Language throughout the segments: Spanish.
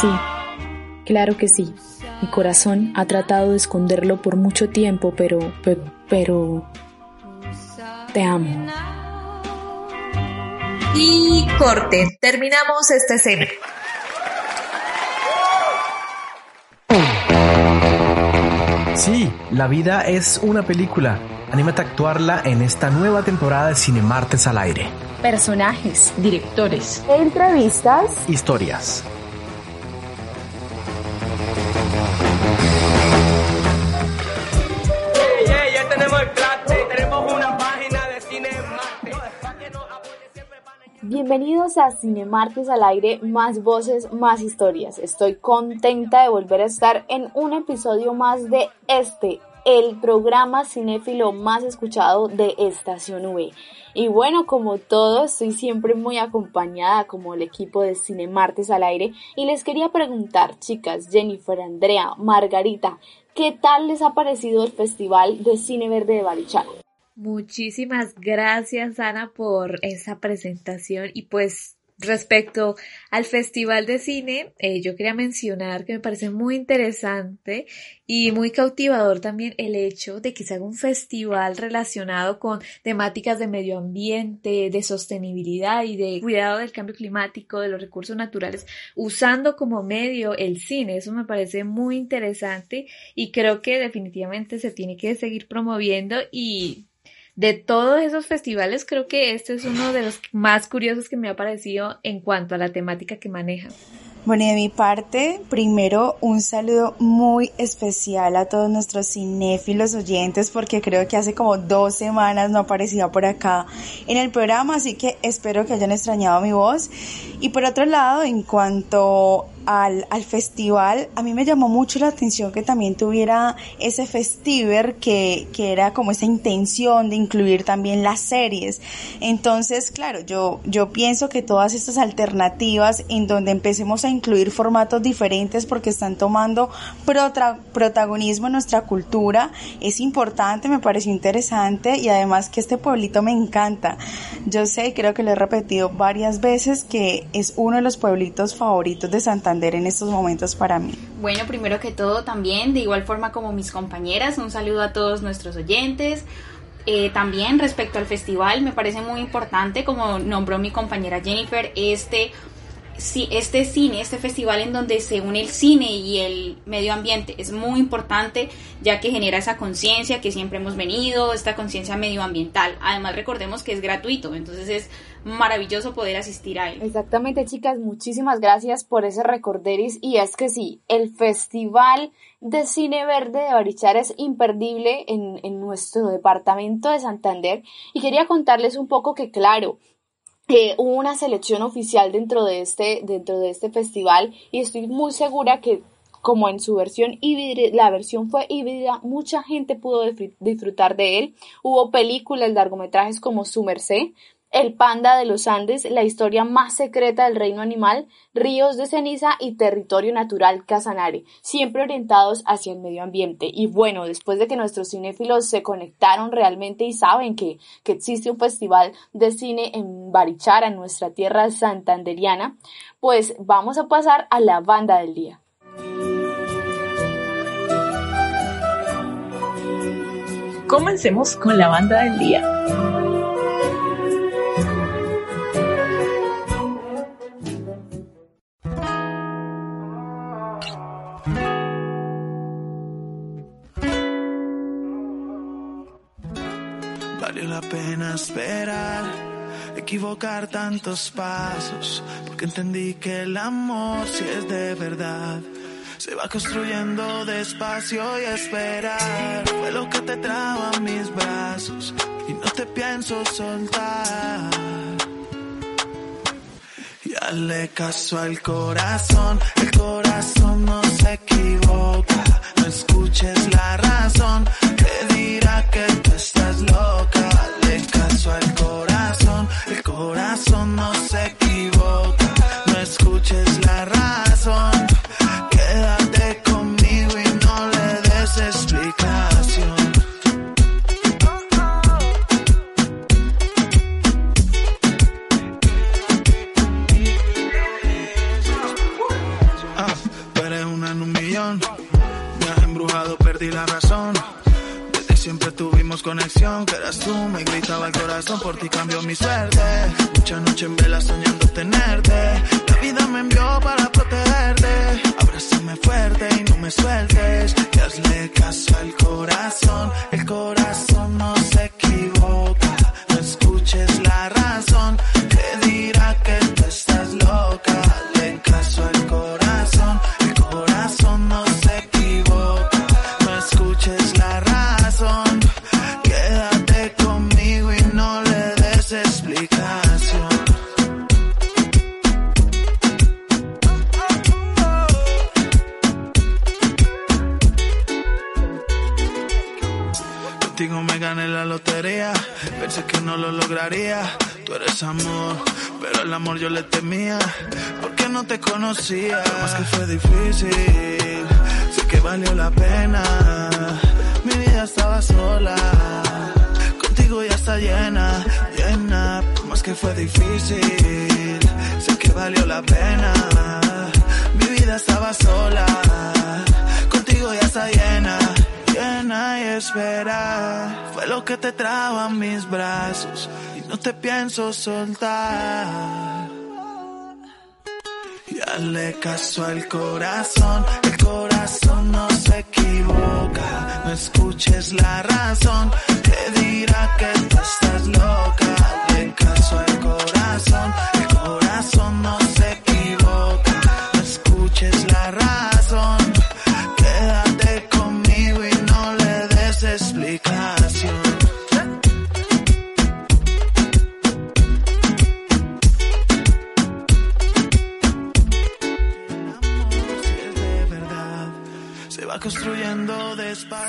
Sí, claro que sí. Mi corazón ha tratado de esconderlo por mucho tiempo, pero, pero, pero te amo. Y corte, terminamos esta escena. Sí, la vida es una película. Anímate a actuarla en esta nueva temporada de Cine Martes al aire. Personajes, directores, entrevistas, historias. Bienvenidos a Cinemartes al aire, más voces, más historias. Estoy contenta de volver a estar en un episodio más de este, el programa cinéfilo más escuchado de Estación V. Y bueno, como todo, estoy siempre muy acompañada como el equipo de Cinemartes al aire y les quería preguntar, chicas, Jennifer, Andrea, Margarita, ¿qué tal les ha parecido el Festival de Cine Verde de Barichara? Muchísimas gracias, Ana, por esa presentación y pues Respecto al Festival de Cine, eh, yo quería mencionar que me parece muy interesante y muy cautivador también el hecho de que se haga un festival relacionado con temáticas de medio ambiente, de sostenibilidad y de cuidado del cambio climático, de los recursos naturales, usando como medio el cine. Eso me parece muy interesante y creo que definitivamente se tiene que seguir promoviendo y de todos esos festivales, creo que este es uno de los más curiosos que me ha parecido en cuanto a la temática que maneja. Bueno, y de mi parte, primero un saludo muy especial a todos nuestros cinéfilos oyentes porque creo que hace como dos semanas no aparecía por acá en el programa, así que espero que hayan extrañado mi voz. Y por otro lado, en cuanto al, al, festival, a mí me llamó mucho la atención que también tuviera ese festiver que, que era como esa intención de incluir también las series. Entonces, claro, yo, yo pienso que todas estas alternativas en donde empecemos a incluir formatos diferentes porque están tomando protagonismo en nuestra cultura es importante, me pareció interesante y además que este pueblito me encanta. Yo sé, creo que lo he repetido varias veces que es uno de los pueblitos favoritos de Santa en estos momentos para mí? Bueno, primero que todo también, de igual forma como mis compañeras, un saludo a todos nuestros oyentes. Eh, también respecto al festival, me parece muy importante, como nombró mi compañera Jennifer, este este cine, este festival en donde se une el cine y el medio ambiente es muy importante ya que genera esa conciencia que siempre hemos venido, esta conciencia medioambiental. Además recordemos que es gratuito, entonces es maravilloso poder asistir a él. Exactamente chicas, muchísimas gracias por ese recorderis y es que sí, el festival de cine verde de Barichara es imperdible en, en nuestro departamento de Santander y quería contarles un poco que claro, hubo una selección oficial dentro de este, dentro de este festival y estoy muy segura que como en su versión híbrida, la versión fue híbrida, mucha gente pudo disfrutar de él. Hubo películas, largometrajes como Su Merced, el panda de los Andes, la historia más secreta del reino animal, ríos de ceniza y territorio natural Casanare, siempre orientados hacia el medio ambiente. Y bueno, después de que nuestros cinéfilos se conectaron realmente y saben que, que existe un festival de cine en Barichara, en nuestra tierra santanderiana, pues vamos a pasar a la banda del día. Comencemos con la banda del día. Equivocar tantos pasos, porque entendí que el amor si es de verdad. Se va construyendo despacio y esperar. Fue lo que te trajo a mis brazos y no te pienso soltar. Y hazle caso al corazón, el corazón no se equivoca. No escuches la razón que dirá que tú estás loca al corazón, el corazón no se equivoca, no escuches la razón, tuvimos conexión, que eras tú, me gritaba el corazón, por ti cambió mi suerte. Mucha noche en vela soñando tenerte. La vida me envió para protegerte. Abrázame fuerte y no me sueltes. Y hazle caso al corazón conocía. Más que fue difícil, sé que valió la pena. Mi vida estaba sola, contigo ya está llena, llena. Más que fue difícil, sé que valió la pena. Mi vida estaba sola, contigo ya está llena y espera. Fue lo que te trajo a mis brazos y no te pienso soltar. Y hazle caso al corazón, el corazón no se equivoca. No escuches la razón que dirá que tú estás loca. Hazle caso al corazón, el corazón no se equivoca. No escuches la razón.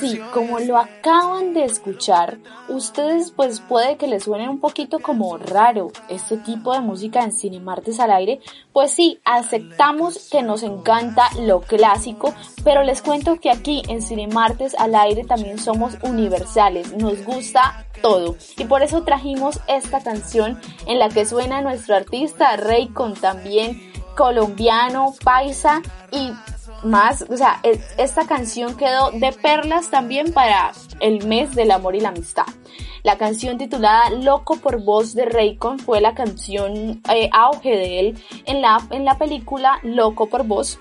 Sí, como lo acaban de escuchar, ustedes pues puede que les suene un poquito como raro este tipo de música en Cine Martes al aire, pues sí, aceptamos que nos encanta lo clásico, pero les cuento que aquí en Cine Martes al aire también somos universales, nos gusta todo. Y por eso trajimos esta canción en la que suena nuestro artista Raycon también colombiano, paisa y más, o sea, es- esta canción quedó de perlas también para el mes del amor y la amistad. La canción titulada Loco por voz de Raycon fue la canción eh, auge de él en la, en la película Loco por voz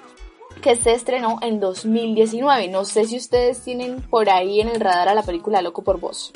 que se estrenó en 2019. No sé si ustedes tienen por ahí en el radar a la película Loco por voz.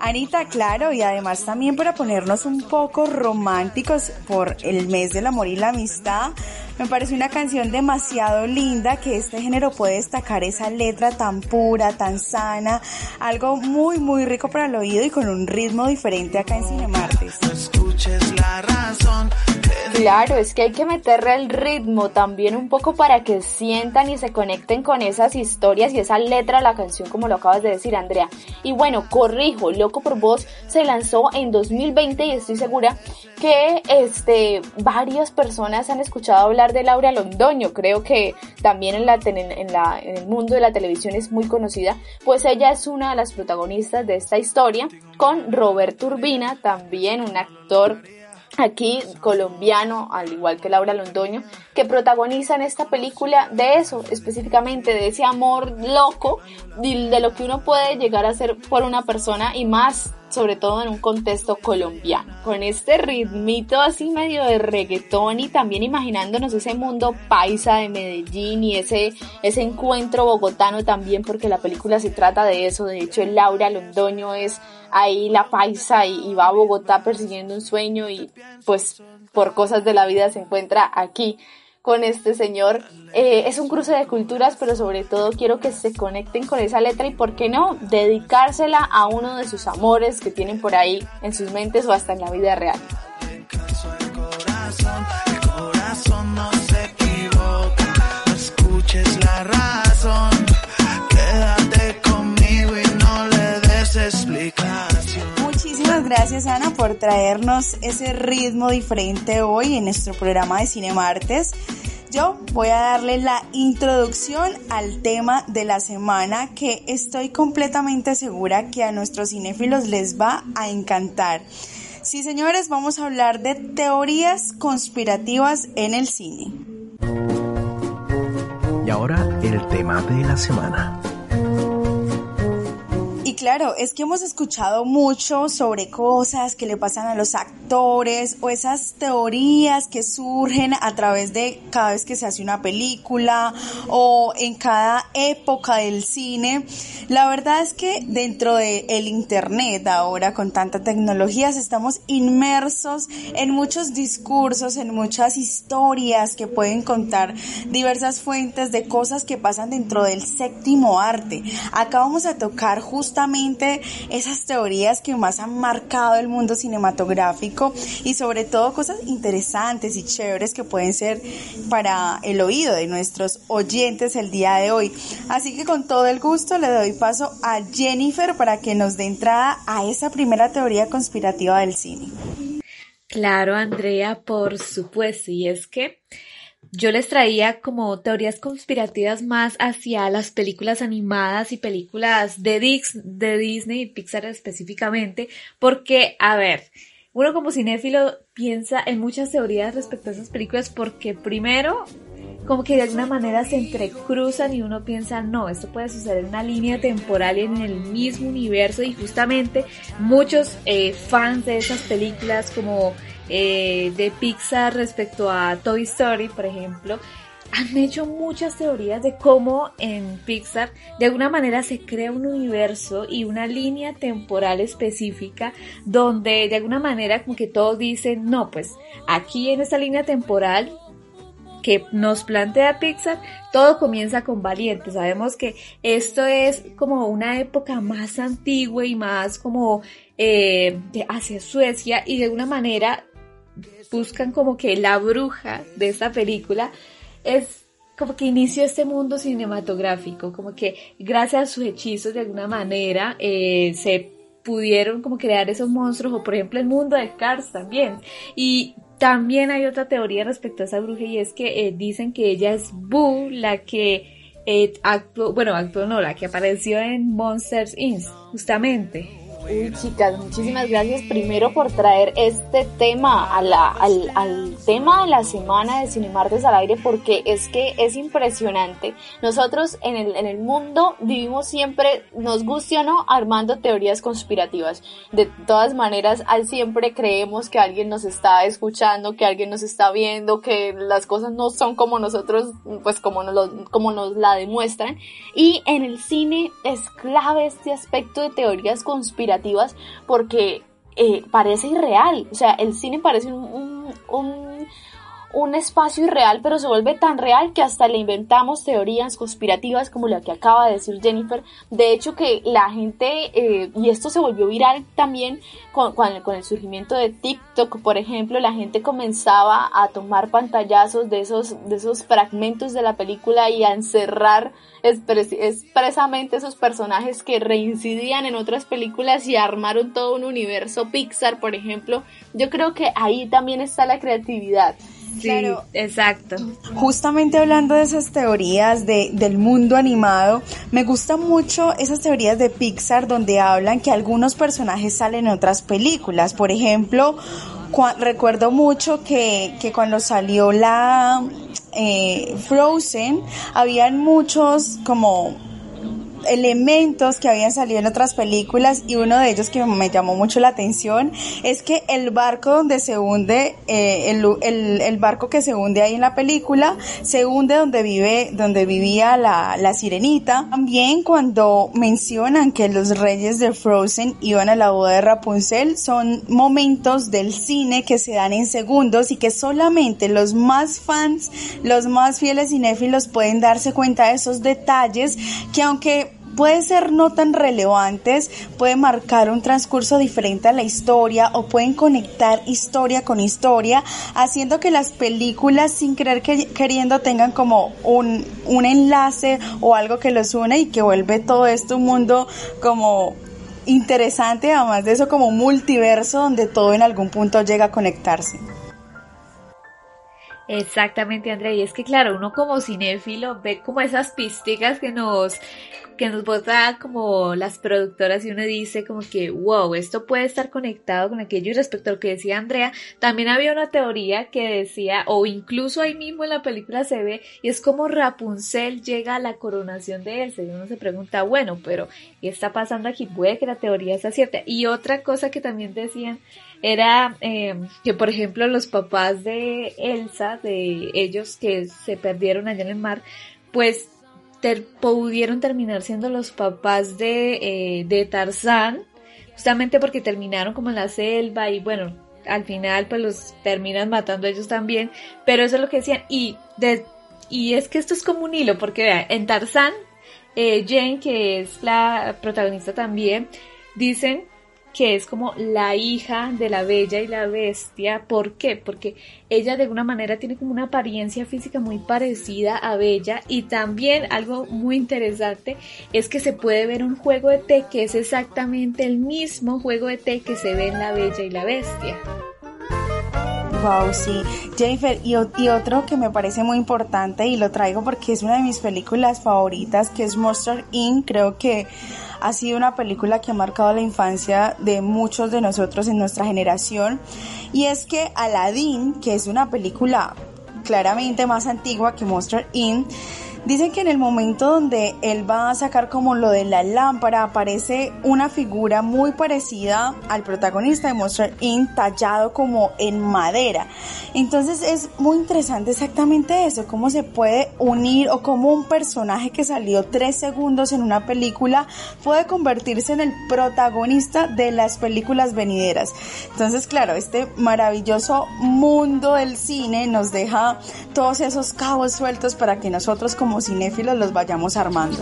Anita, claro, y además también para ponernos un poco románticos por el mes del amor y la amistad, me parece una canción demasiado linda que este género puede destacar esa letra tan pura, tan sana, algo muy muy rico para el oído y con un ritmo diferente acá en Cinemartes. No escuches la razón que Claro, es que hay que meterle el ritmo también un poco para que sientan y se conecten con esas historias y esa letra de la canción como lo acabas de decir Andrea. Y bueno, corrijo, Loco por Voz se lanzó en 2020 y estoy segura que este varias personas han escuchado hablar de Laura Londoño, creo que también en la, en la en el mundo de la televisión es muy conocida, pues ella es una de las protagonistas de esta historia con Roberto Urbina, también un actor aquí colombiano, al igual que Laura Londoño, que protagonizan esta película de eso, específicamente de ese amor loco, de, de lo que uno puede llegar a ser por una persona y más sobre todo en un contexto colombiano, con este ritmito así medio de reggaetón y también imaginándonos ese mundo paisa de Medellín y ese, ese encuentro bogotano también, porque la película se trata de eso, de hecho Laura Londoño es ahí la paisa y, y va a Bogotá persiguiendo un sueño y pues por cosas de la vida se encuentra aquí con este señor. Eh, es un cruce de culturas, pero sobre todo quiero que se conecten con esa letra y, ¿por qué no?, dedicársela a uno de sus amores que tienen por ahí en sus mentes o hasta en la vida real. Gracias Ana por traernos ese ritmo diferente hoy en nuestro programa de Cine Martes. Yo voy a darle la introducción al tema de la semana que estoy completamente segura que a nuestros cinéfilos les va a encantar. Sí, señores, vamos a hablar de teorías conspirativas en el cine. Y ahora el tema de la semana. Claro, es que hemos escuchado mucho sobre cosas que le pasan a los actores o esas teorías que surgen a través de cada vez que se hace una película o en cada época del cine. La verdad es que dentro del el internet ahora con tanta tecnología estamos inmersos en muchos discursos, en muchas historias que pueden contar diversas fuentes de cosas que pasan dentro del séptimo arte. Acá vamos a tocar justamente esas teorías que más han marcado el mundo cinematográfico y sobre todo cosas interesantes y chéveres que pueden ser para el oído de nuestros oyentes el día de hoy. Así que con todo el gusto le doy paso a Jennifer para que nos dé entrada a esa primera teoría conspirativa del cine. Claro, Andrea, por supuesto. Y es que yo les traía como teorías conspirativas más hacia las películas animadas y películas de, de Disney y Pixar específicamente, porque, a ver, uno como cinéfilo piensa en muchas teorías respecto a esas películas porque primero como que de alguna manera se entrecruzan y uno piensa, no, esto puede suceder en una línea temporal en el mismo universo y justamente muchos eh, fans de esas películas como eh, de Pixar respecto a Toy Story, por ejemplo, han hecho muchas teorías de cómo en Pixar de alguna manera se crea un universo y una línea temporal específica donde de alguna manera como que todos dicen, no, pues aquí en esta línea temporal que nos plantea Pixar, todo comienza con Valiente. Sabemos que esto es como una época más antigua y más como eh, hacia Suecia y de alguna manera buscan como que la bruja de esta película es como que inició este mundo cinematográfico, como que gracias a sus hechizos de alguna manera eh, se pudieron como crear esos monstruos o por ejemplo el mundo de Cars también y también hay otra teoría respecto a esa bruja y es que eh, dicen que ella es Boo la que eh, actuó, bueno actuó no, la que apareció en Monsters Inc. justamente Uy, chicas, muchísimas gracias primero por traer este tema a la, al, al, tema de la semana de Cinemartes al aire porque es que es impresionante. Nosotros en el, en el mundo vivimos siempre, nos guste o no, armando teorías conspirativas. De todas maneras, siempre creemos que alguien nos está escuchando, que alguien nos está viendo, que las cosas no son como nosotros, pues como nos, lo, como nos la demuestran. Y en el cine es clave este aspecto de teorías conspirativas porque eh, parece irreal. O sea, el cine parece un, un, un, espacio irreal, pero se vuelve tan real que hasta le inventamos teorías conspirativas como la que acaba de decir Jennifer. De hecho, que la gente, eh, y esto se volvió viral también con, con, el surgimiento de TikTok, por ejemplo, la gente comenzaba a tomar pantallazos de esos, de esos fragmentos de la película y a encerrar expresamente esos personajes que reincidían en otras películas y armaron todo un universo Pixar, por ejemplo. Yo creo que ahí también está la creatividad. Claro, exacto. Justamente hablando de esas teorías de, del mundo animado, me gustan mucho esas teorías de Pixar donde hablan que algunos personajes salen en otras películas. Por ejemplo, recuerdo mucho que, que cuando salió la eh, Frozen, habían muchos como elementos que habían salido en otras películas y uno de ellos que me llamó mucho la atención es que el barco donde se hunde, eh, el, el, el, barco que se hunde ahí en la película, se hunde donde vive, donde vivía la, la sirenita. También cuando mencionan que los reyes de Frozen iban a la boda de Rapunzel, son momentos del cine que se dan en segundos y que solamente los más fans, los más fieles cinéfilos pueden darse cuenta de esos detalles que aunque puede ser no tan relevantes, puede marcar un transcurso diferente a la historia o pueden conectar historia con historia, haciendo que las películas sin querer queriendo tengan como un, un enlace o algo que los une y que vuelve todo esto un mundo como interesante, además de eso como multiverso donde todo en algún punto llega a conectarse. Exactamente, Andrea. Y es que, claro, uno como cinéfilo ve como esas pisticas que nos, que nos bota como las productoras y uno dice como que, wow, esto puede estar conectado con aquello. Y respecto a lo que decía Andrea, también había una teoría que decía, o incluso ahí mismo en la película se ve, y es como Rapunzel llega a la coronación de Elsa. Y uno se pregunta, bueno, pero ¿qué está pasando aquí? Puede que la teoría sea cierta. Y otra cosa que también decían era eh, que, por ejemplo, los papás de Elsa, de ellos que se perdieron allá en el mar, pues pudieron terminar siendo los papás de, eh, de Tarzán, justamente porque terminaron como en la selva y bueno, al final pues los terminan matando ellos también, pero eso es lo que decían. Y de, y es que esto es como un hilo porque vean, en Tarzán eh, Jane que es la protagonista también dicen que es como la hija de la bella y la bestia. ¿Por qué? Porque ella de alguna manera tiene como una apariencia física muy parecida a Bella y también algo muy interesante es que se puede ver un juego de té que es exactamente el mismo juego de té que se ve en la bella y la bestia. Wow, sí. Jennifer, y, otro que me parece muy importante y lo traigo porque es una de mis películas favoritas, que es Monster Inc. Creo que ha sido una película que ha marcado la infancia de muchos de nosotros en nuestra generación. Y es que Aladdin, que es una película claramente más antigua que Monster Inc., Dicen que en el momento donde él va a sacar como lo de la lámpara aparece una figura muy parecida al protagonista de Monster Inc. tallado como en madera. Entonces es muy interesante exactamente eso, cómo se puede unir o cómo un personaje que salió tres segundos en una película puede convertirse en el protagonista de las películas venideras. Entonces claro, este maravilloso mundo del cine nos deja todos esos cabos sueltos para que nosotros como como cinéfilos los vayamos armando.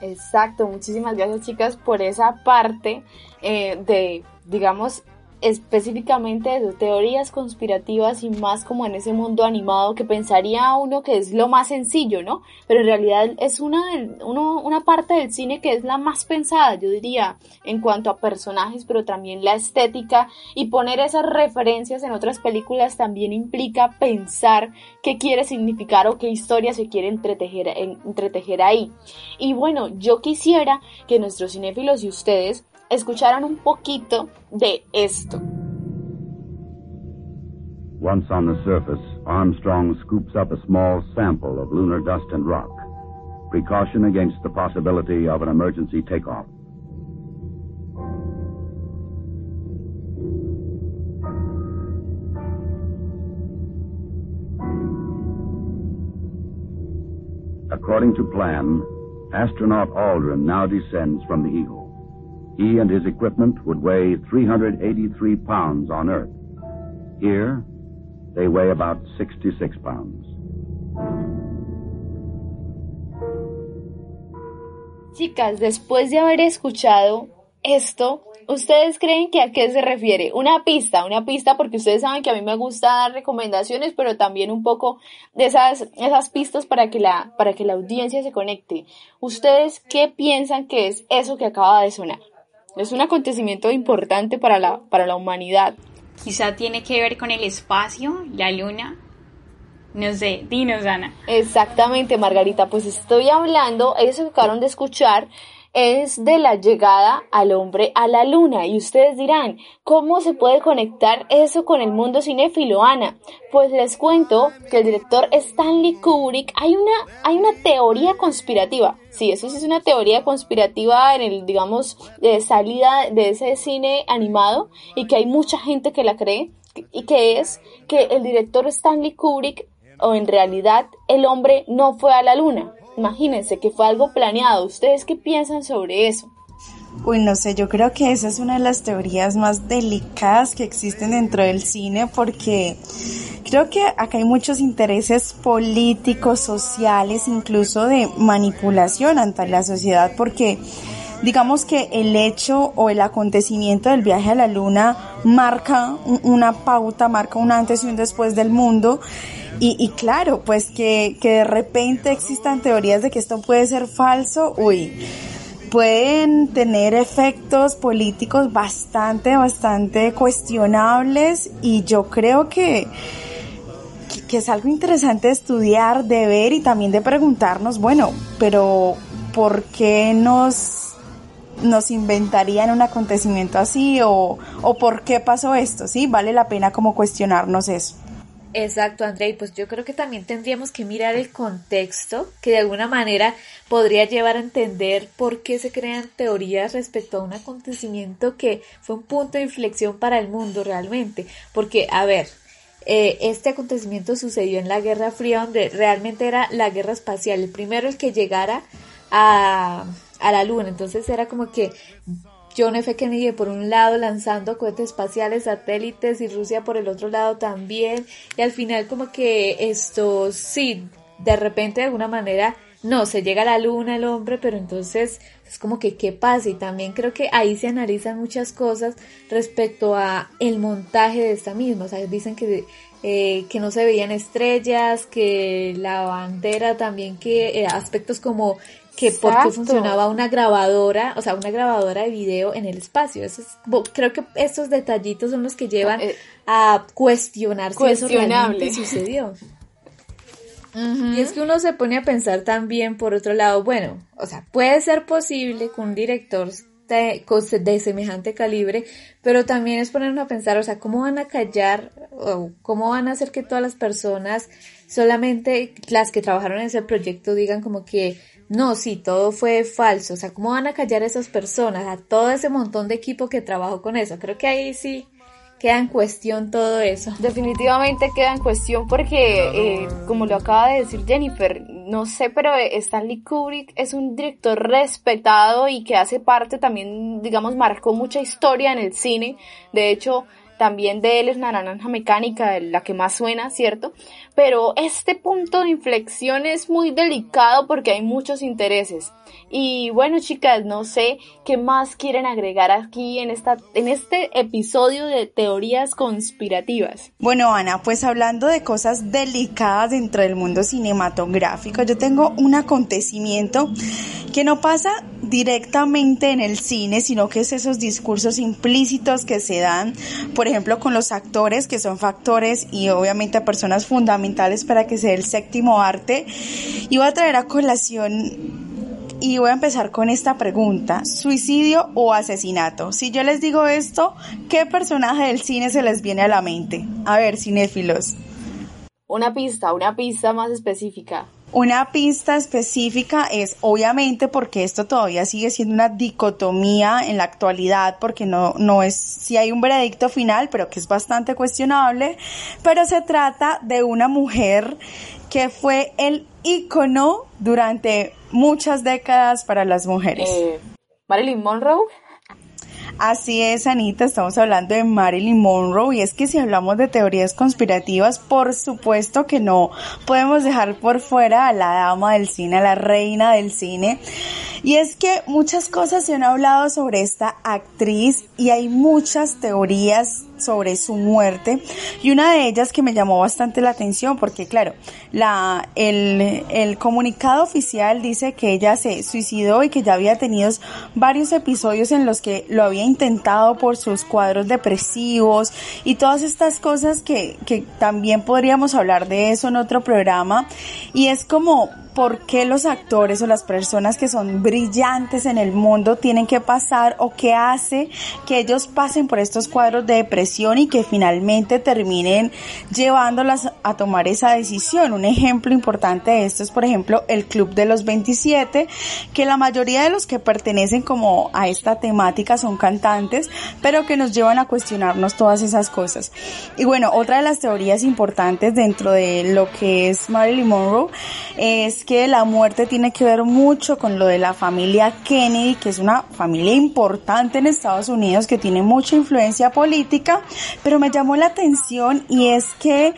Exacto, muchísimas gracias chicas por esa parte eh, de, digamos, específicamente de teorías conspirativas y más como en ese mundo animado que pensaría uno que es lo más sencillo, ¿no? Pero en realidad es una, una parte del cine que es la más pensada, yo diría, en cuanto a personajes, pero también la estética y poner esas referencias en otras películas también implica pensar qué quiere significar o qué historia se quiere entretejer, entretejer ahí. Y bueno, yo quisiera que nuestros cinéfilos y ustedes escucharan un poquito de esto. Once on the surface, Armstrong scoops up a small sample of lunar dust and rock. Precaution against the possibility of an emergency takeoff. According to plan, astronaut Aldrin now descends from the Eagle. He and his equipment would weigh 383 pounds on Earth. Here, they weigh about 66 pounds. Chicas, después de haber escuchado esto, ¿ustedes creen que a qué se refiere? Una pista, una pista porque ustedes saben que a mí me gusta dar recomendaciones, pero también un poco de esas, esas pistas para que, la, para que la audiencia se conecte. ¿Ustedes qué piensan que es eso que acaba de sonar? Es un acontecimiento importante para la, para la humanidad. Quizá tiene que ver con el espacio, la luna. No sé, dinos, Ana. Exactamente, Margarita. Pues estoy hablando, ellos se acabaron de escuchar es de la llegada al hombre a la luna. Y ustedes dirán, ¿cómo se puede conectar eso con el mundo cinéfilo, Ana? Pues les cuento que el director Stanley Kubrick, hay una, hay una teoría conspirativa. Sí, eso sí es una teoría conspirativa en el, digamos, de salida de ese cine animado y que hay mucha gente que la cree y que es que el director Stanley Kubrick o en realidad el hombre no fue a la luna Imagínense que fue algo planeado. ¿Ustedes qué piensan sobre eso? Uy, no sé, yo creo que esa es una de las teorías más delicadas que existen dentro del cine porque creo que acá hay muchos intereses políticos, sociales, incluso de manipulación ante la sociedad porque digamos que el hecho o el acontecimiento del viaje a la luna marca una pauta, marca un antes y un después del mundo. Y, claro, pues que, que de repente existan teorías de que esto puede ser falso, uy, pueden tener efectos políticos bastante, bastante cuestionables. Y yo creo que, que, es algo interesante estudiar, de ver y también de preguntarnos, bueno, pero ¿por qué nos, nos inventarían un acontecimiento así o, o por qué pasó esto? ¿Sí? Vale la pena como cuestionarnos eso. Exacto, André, pues yo creo que también tendríamos que mirar el contexto que de alguna manera podría llevar a entender por qué se crean teorías respecto a un acontecimiento que fue un punto de inflexión para el mundo realmente. Porque, a ver, eh, este acontecimiento sucedió en la Guerra Fría, donde realmente era la guerra espacial, el primero el que llegara a, a la Luna. Entonces era como que John F. Kennedy por un lado lanzando cohetes espaciales, satélites y Rusia por el otro lado también. Y al final como que esto, sí, de repente de alguna manera, no, se llega a la luna el hombre, pero entonces es como que qué pasa y también creo que ahí se analizan muchas cosas respecto a el montaje de esta misma. O sea, dicen que eh, que no se veían estrellas, que la bandera también, que eh, aspectos como que porque funcionaba una grabadora, o sea, una grabadora de video en el espacio. Eso creo que estos detallitos son los que llevan eh, a cuestionar si eso realmente sucedió. Y es que uno se pone a pensar también, por otro lado, bueno, o sea, puede ser posible que un director de, de, semejante calibre, pero también es ponernos a pensar, o sea, ¿cómo van a callar o cómo van a hacer que todas las personas, solamente las que trabajaron en ese proyecto, digan como que no, sí, todo fue falso. O sea, ¿cómo van a callar a esas personas, a todo ese montón de equipo que trabajó con eso? Creo que ahí sí queda en cuestión todo eso. Definitivamente queda en cuestión porque, eh, como lo acaba de decir Jennifer, no sé, pero Stanley Kubrick es un director respetado y que hace parte también, digamos, marcó mucha historia en el cine. De hecho, también de él es la naranja mecánica, la que más suena, ¿cierto? Pero este punto de inflexión es muy delicado porque hay muchos intereses. Y bueno, chicas, no sé qué más quieren agregar aquí en esta en este episodio de teorías conspirativas. Bueno, Ana, pues hablando de cosas delicadas dentro del mundo cinematográfico, yo tengo un acontecimiento que no pasa directamente en el cine, sino que es esos discursos implícitos que se dan, por ejemplo, con los actores, que son factores y obviamente personas fundamentales para que sea el séptimo arte. Y voy a traer a colación y voy a empezar con esta pregunta, ¿suicidio o asesinato? Si yo les digo esto, ¿qué personaje del cine se les viene a la mente? A ver, cinéfilos. Una pista, una pista más específica. Una pista específica es obviamente porque esto todavía sigue siendo una dicotomía en la actualidad porque no, no es, si hay un veredicto final, pero que es bastante cuestionable, pero se trata de una mujer que fue el ícono durante muchas décadas para las mujeres. Eh, Marilyn Monroe. Así es, Anita, estamos hablando de Marilyn Monroe y es que si hablamos de teorías conspirativas, por supuesto que no podemos dejar por fuera a la dama del cine, a la reina del cine. Y es que muchas cosas se han hablado sobre esta actriz y hay muchas teorías sobre su muerte. Y una de ellas que me llamó bastante la atención porque claro, la, el, el comunicado oficial dice que ella se suicidó y que ya había tenido varios episodios en los que lo había intentado por sus cuadros depresivos y todas estas cosas que, que también podríamos hablar de eso en otro programa. Y es como por qué los actores o las personas que son brillantes en el mundo tienen que pasar o qué hace que ellos pasen por estos cuadros de depresión y que finalmente terminen llevándolas a tomar esa decisión. Un ejemplo importante de esto es, por ejemplo, el Club de los 27, que la mayoría de los que pertenecen como a esta temática son cantantes, pero que nos llevan a cuestionarnos todas esas cosas. Y bueno, otra de las teorías importantes dentro de lo que es Marilyn Monroe es que la muerte tiene que ver mucho con lo de la familia Kennedy, que es una familia importante en Estados Unidos que tiene mucha influencia política, pero me llamó la atención y es que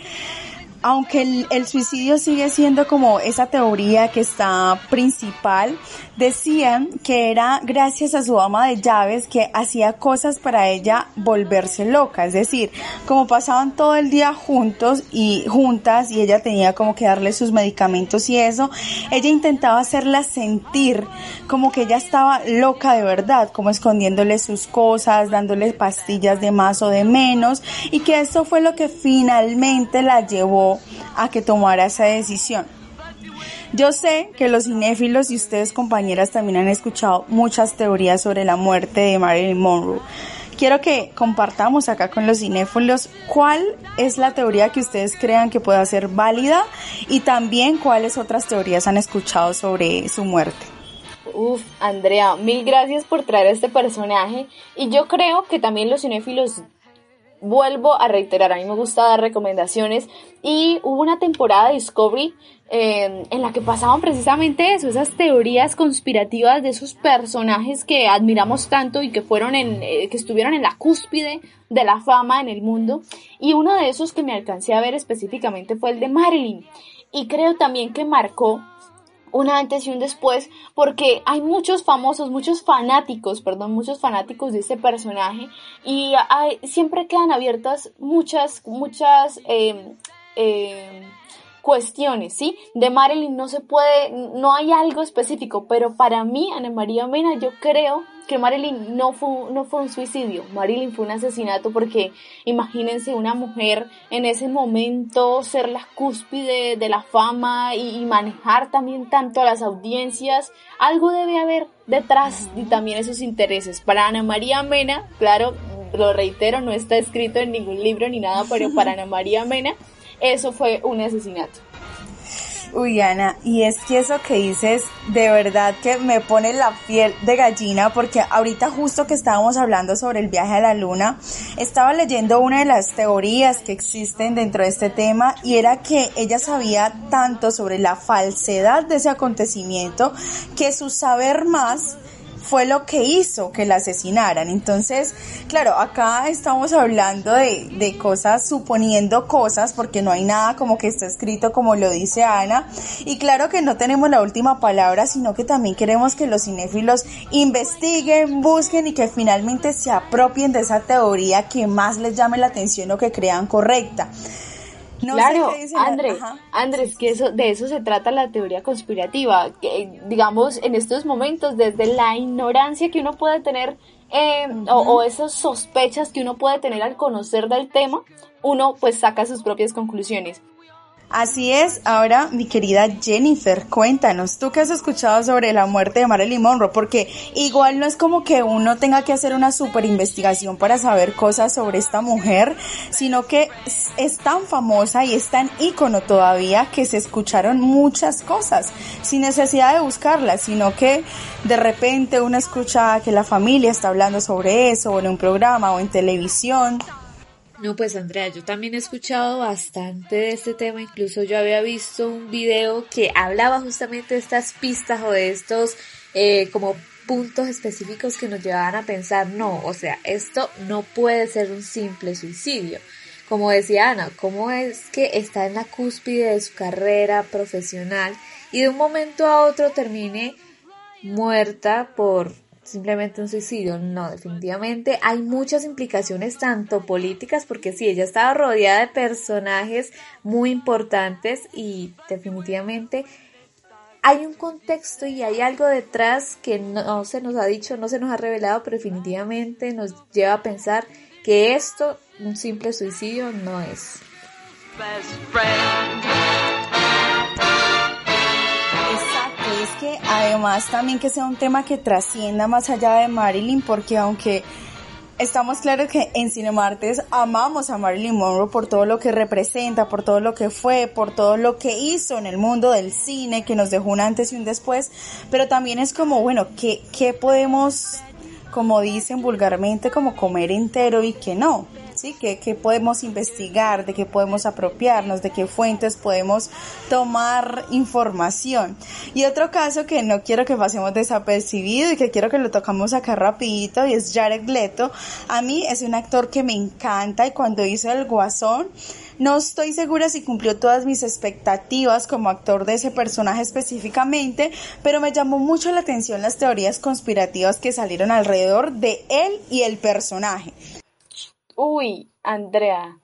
aunque el, suicidio sigue siendo como esa teoría que está principal, decían que era gracias a su ama de llaves que hacía cosas para ella volverse loca, es decir, como pasaban todo el día juntos y juntas y ella tenía como que darle sus medicamentos y eso, ella intentaba hacerla sentir como que ella estaba loca de verdad, como escondiéndole sus cosas, dándole pastillas de más o de menos y que esto fue lo que finalmente la llevó a que tomara esa decisión. Yo sé que los cinéfilos y ustedes compañeras también han escuchado muchas teorías sobre la muerte de Marilyn Monroe. Quiero que compartamos acá con los cinéfilos cuál es la teoría que ustedes crean que pueda ser válida y también cuáles otras teorías han escuchado sobre su muerte. Uf, Andrea, mil gracias por traer a este personaje y yo creo que también los cinéfilos vuelvo a reiterar, a mí me gusta dar recomendaciones. Y hubo una temporada de Discovery eh, en la que pasaban precisamente eso, esas teorías conspirativas de esos personajes que admiramos tanto y que fueron en, eh, que estuvieron en la cúspide de la fama en el mundo. Y uno de esos que me alcancé a ver específicamente fue el de Marilyn. Y creo también que marcó un antes y un después, porque hay muchos famosos, muchos fanáticos, perdón, muchos fanáticos de este personaje y siempre quedan abiertas muchas, muchas eh, eh, cuestiones, ¿sí? De Marilyn no se puede, no hay algo específico, pero para mí, Ana María Mena, yo creo que Marilyn no fue, no fue un suicidio, Marilyn fue un asesinato porque imagínense una mujer en ese momento ser la cúspide de la fama y, manejar también tanto a las audiencias, algo debe haber detrás y también esos intereses. Para Ana María Mena, claro, lo reitero, no está escrito en ningún libro ni nada, pero para Ana María Mena, eso fue un asesinato. Uy, Ana, y es que eso que dices de verdad que me pone la piel de gallina porque ahorita justo que estábamos hablando sobre el viaje a la luna, estaba leyendo una de las teorías que existen dentro de este tema y era que ella sabía tanto sobre la falsedad de ese acontecimiento que su saber más fue lo que hizo que la asesinaran. Entonces, claro, acá estamos hablando de, de cosas, suponiendo cosas, porque no hay nada como que está escrito como lo dice Ana. Y claro que no tenemos la última palabra, sino que también queremos que los cinéfilos investiguen, busquen y que finalmente se apropien de esa teoría que más les llame la atención o que crean correcta claro, Andrés, que eso, de eso se trata la teoría conspirativa, que digamos en estos momentos desde la ignorancia que uno puede tener eh, o, o, esas sospechas que uno puede tener al conocer del tema, uno pues saca sus propias conclusiones. Así es, ahora mi querida Jennifer, cuéntanos, ¿tú qué has escuchado sobre la muerte de Marilyn Monroe? Porque igual no es como que uno tenga que hacer una super investigación para saber cosas sobre esta mujer, sino que es tan famosa y es tan ícono todavía que se escucharon muchas cosas sin necesidad de buscarlas, sino que de repente uno escucha que la familia está hablando sobre eso o en un programa o en televisión. No, pues Andrea, yo también he escuchado bastante de este tema, incluso yo había visto un video que hablaba justamente de estas pistas o de estos eh, como puntos específicos que nos llevaban a pensar, no, o sea, esto no puede ser un simple suicidio. Como decía Ana, ¿cómo es que está en la cúspide de su carrera profesional y de un momento a otro termine muerta por simplemente un suicidio. No, definitivamente hay muchas implicaciones tanto políticas, porque sí, ella estaba rodeada de personajes muy importantes y definitivamente hay un contexto y hay algo detrás que no se nos ha dicho, no se nos ha revelado, pero definitivamente nos lleva a pensar que esto, un simple suicidio, no es. Que además también que sea un tema que trascienda más allá de Marilyn, porque aunque estamos claros que en Cinemartes amamos a Marilyn Monroe por todo lo que representa, por todo lo que fue, por todo lo que hizo en el mundo del cine, que nos dejó un antes y un después, pero también es como, bueno, ¿qué, qué podemos, como dicen vulgarmente, como comer entero y que no? ¿Sí? ¿Qué, ¿Qué, podemos investigar? ¿De qué podemos apropiarnos? ¿De qué fuentes podemos tomar información? Y otro caso que no quiero que pasemos desapercibido y que quiero que lo tocamos acá rapidito y es Jared Leto. A mí es un actor que me encanta y cuando hizo El Guasón, no estoy segura si cumplió todas mis expectativas como actor de ese personaje específicamente, pero me llamó mucho la atención las teorías conspirativas que salieron alrededor de él y el personaje. Uy, Andrea.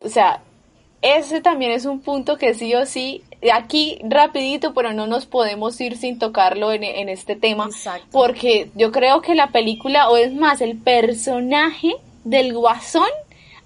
O sea, ese también es un punto que sí o sí, aquí rapidito, pero no nos podemos ir sin tocarlo en, en este tema, porque yo creo que la película, o es más, el personaje del guasón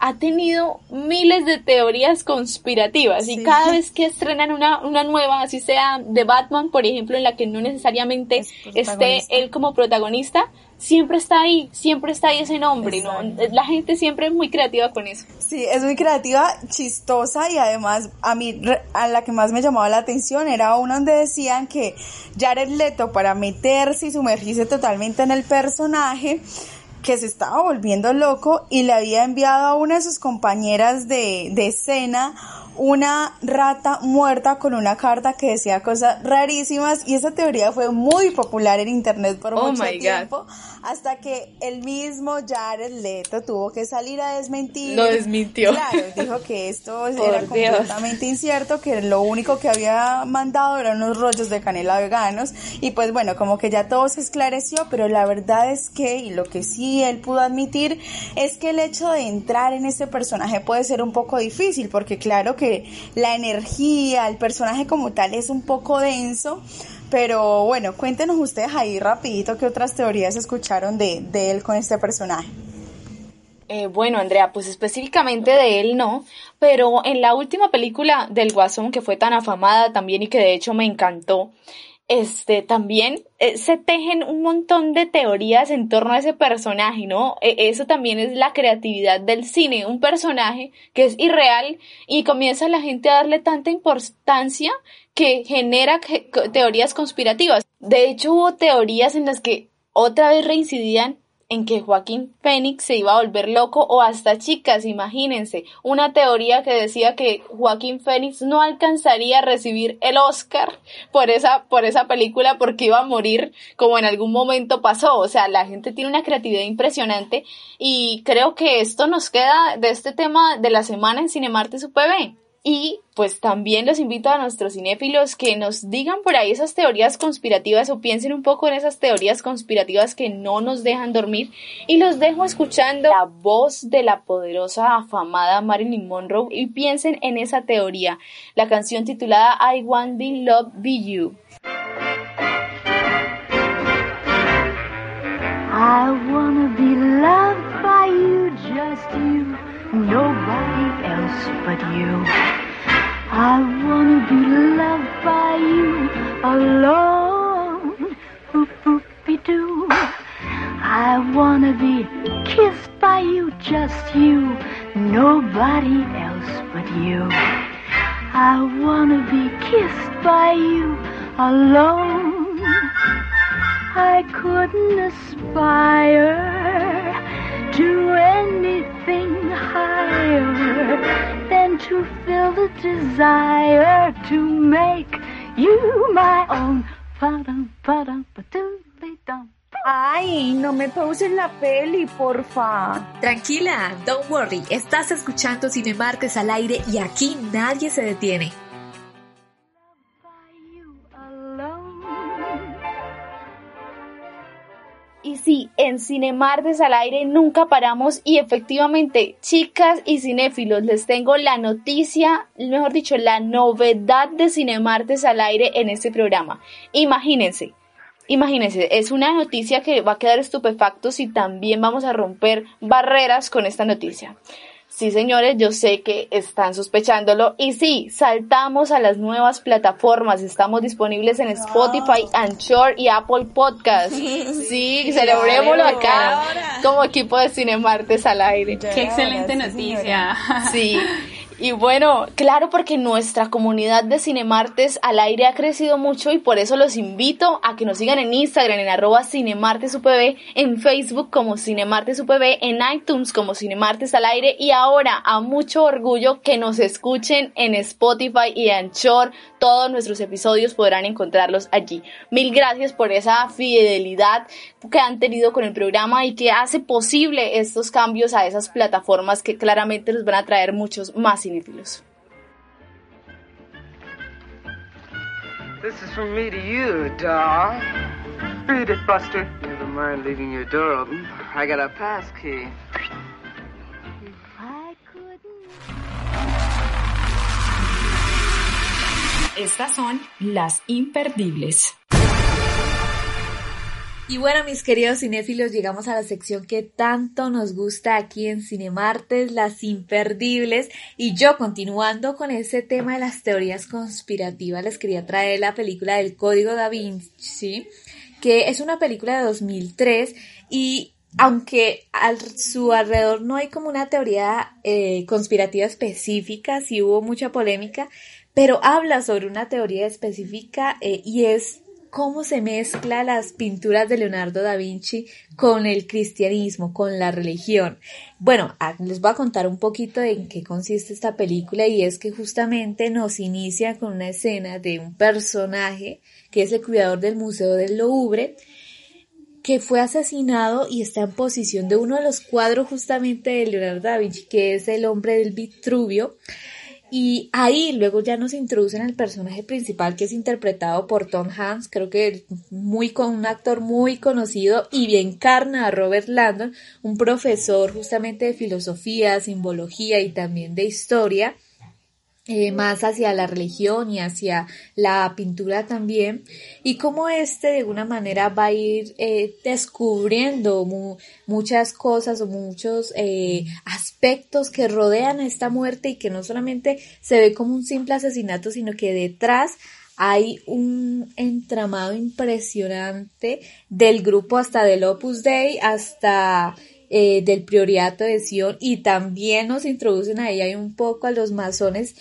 ha tenido miles de teorías conspirativas y cada vez que estrenan una, una nueva, así sea de Batman, por ejemplo, en la que no necesariamente esté él como protagonista, siempre está ahí, siempre está ahí ese nombre, ¿no? La gente siempre es muy creativa con eso. Sí, es muy creativa, chistosa y además a mí a la que más me llamaba la atención era una donde decían que Jared Leto para meterse y sumergirse totalmente en el personaje que se estaba volviendo loco y le había enviado a una de sus compañeras de, de escena una rata muerta con una carta que decía cosas rarísimas y esa teoría fue muy popular en internet por oh mucho tiempo hasta que el mismo Jared Leto tuvo que salir a desmentir. Lo desmintió. Claro, dijo que esto era completamente incierto, que lo único que había mandado eran unos rollos de canela veganos y pues bueno, como que ya todo se esclareció, pero la verdad es que, y lo que sí él pudo admitir, es que el hecho de entrar en este personaje puede ser un poco difícil, porque claro que la energía, el personaje como tal es un poco denso, pero bueno, cuéntenos ustedes ahí rapidito qué otras teorías escucharon de, él con este personaje. Eh, bueno, Andrea, pues específicamente de él no, pero en la última película del Guasón, que fue tan afamada también y que de hecho me encantó, este, también eh, se tejen un montón de teorías en torno a ese personaje, ¿no? E, eso también es la creatividad del cine, un personaje que es irreal y comienza la gente a darle tanta importancia que genera teorías conspirativas. De hecho, hubo teorías en las que otra vez reincidían en que Joaquín Phoenix se iba a volver loco o hasta chicas, imagínense, una teoría que decía que Joaquín Phoenix no alcanzaría a recibir el Oscar por esa, por esa película porque iba a morir como en algún momento pasó, o sea, la gente tiene una creatividad impresionante y creo que esto nos queda de este tema de la semana en Cinemartes UPB. Y pues también los invito a nuestros cinéfilos que nos digan por ahí esas teorías conspirativas o piensen un poco en esas teorías conspirativas que no nos dejan dormir. Y los dejo escuchando la voz de la poderosa, afamada Marilyn Monroe y piensen en esa teoría. La canción titulada I Want Be Love Be You. I wanna be loved by you, just you. nobody else but you. I wanna be loved by you alone. Boop boop doo. I wanna be kissed by you, just you, nobody else but you. I wanna be kissed by you alone. I couldn't aspire to anything higher than to feel the desire to make you my own. Ay, no me pausen la peli, porfa. Tranquila, don't worry. Estás escuchando Cinemartes al aire y aquí nadie se detiene. Y sí, en Cinemartes al aire nunca paramos y efectivamente, chicas y cinéfilos, les tengo la noticia, mejor dicho, la novedad de Cinemartes al aire en este programa. Imagínense, imagínense, es una noticia que va a quedar estupefactos y también vamos a romper barreras con esta noticia. Sí, señores, yo sé que están sospechándolo. Y sí, saltamos a las nuevas plataformas. Estamos disponibles en Spotify, Anchor y Apple Podcast. Sí, celebrémoslo acá como equipo de Cine Martes al aire. Qué excelente noticia. Sí. Y bueno, claro, porque nuestra comunidad de Cinemartes al aire ha crecido mucho y por eso los invito a que nos sigan en Instagram en arroba cinemartesupb, en Facebook como cinemartesupb, en iTunes como Cinemartes al aire y ahora a mucho orgullo que nos escuchen en Spotify y Anchor. Todos nuestros episodios podrán encontrarlos allí. Mil gracias por esa fidelidad que han tenido con el programa y que hace posible estos cambios a esas plataformas que claramente nos van a traer muchos más cinéfilos. This is from me to you, doll. Beat it, Buster. Never mind leaving your door open. I got a pass key. Estas son las imperdibles. Y bueno, mis queridos cinéfilos, llegamos a la sección que tanto nos gusta aquí en Cinemartes, las imperdibles. Y yo, continuando con ese tema de las teorías conspirativas, les quería traer la película del Código da Vinci, que es una película de 2003 y aunque a su alrededor no hay como una teoría eh, conspirativa específica, sí hubo mucha polémica, pero habla sobre una teoría específica eh, y es cómo se mezcla las pinturas de Leonardo da Vinci con el cristianismo, con la religión. Bueno, les voy a contar un poquito en qué consiste esta película y es que justamente nos inicia con una escena de un personaje que es el cuidador del Museo del Louvre que fue asesinado y está en posición de uno de los cuadros justamente de Leonardo da Vinci, que es el hombre del Vitruvio. Y ahí luego ya nos introducen al personaje principal que es interpretado por Tom Hanks, creo que muy con un actor muy conocido y bien encarna a Robert Landon, un profesor justamente de filosofía, simbología y también de historia eh, más hacia la religión y hacia la pintura también, y cómo este de alguna manera va a ir eh, descubriendo muchas cosas o muchos eh, aspectos que rodean esta muerte y que no solamente se ve como un simple asesinato, sino que detrás hay un entramado impresionante del grupo hasta del Opus Dei hasta del Prioriato de Sion y también nos introducen ahí hay un poco a los masones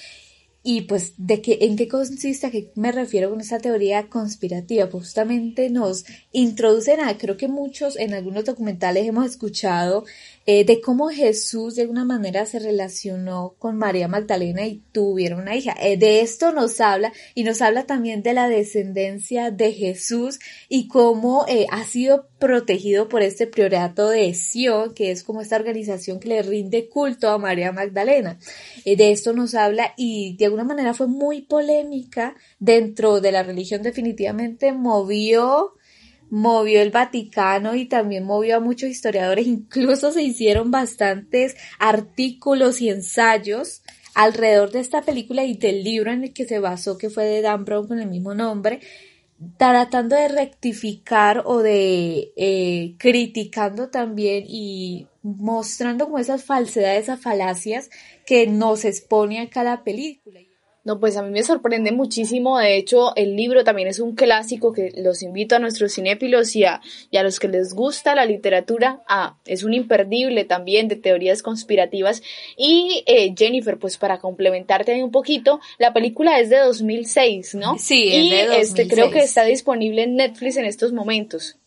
y pues, ¿de qué, ¿en qué consiste? ¿A qué me refiero con esta teoría conspirativa? Pues justamente nos introducen a, creo que muchos en algunos documentales hemos escuchado eh, de cómo Jesús de alguna manera se relacionó con María Magdalena y tuvieron una hija. Eh, de esto nos habla y nos habla también de la descendencia de Jesús y cómo eh, ha sido protegido por este priorato de Sion, que es como esta organización que le rinde culto a María Magdalena. de esto nos habla y de alguna manera fue muy polémica dentro de la religión definitivamente movió movió el Vaticano y también movió a muchos historiadores, incluso se hicieron bastantes artículos y ensayos alrededor de esta película y del libro en el que se basó, que fue de Dan Brown con el mismo nombre, tratando de rectificar o de eh, criticando también y mostrando como esas falsedades, esas falacias que nos expone a cada película. No, pues a mí me sorprende muchísimo. De hecho, el libro también es un clásico que los invito a nuestros cinéfilos y a, los que les gusta la literatura. Ah, es un imperdible también de teorías conspirativas. Y eh, Jennifer, pues para complementarte ahí un poquito, la película es de 2006, ¿no? Sí, y es de este creo que está disponible en Netflix en estos momentos.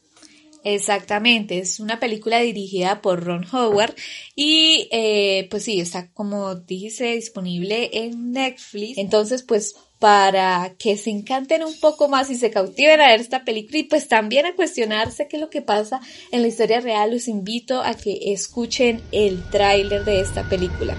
Exactamente, es una película dirigida por Ron Howard y eh, pues sí, está como dije disponible en Netflix. Entonces pues para que se encanten un poco más y se cautiven a ver esta película y pues también a cuestionarse qué es lo que pasa en la historia real, los invito a que escuchen el tráiler de esta película.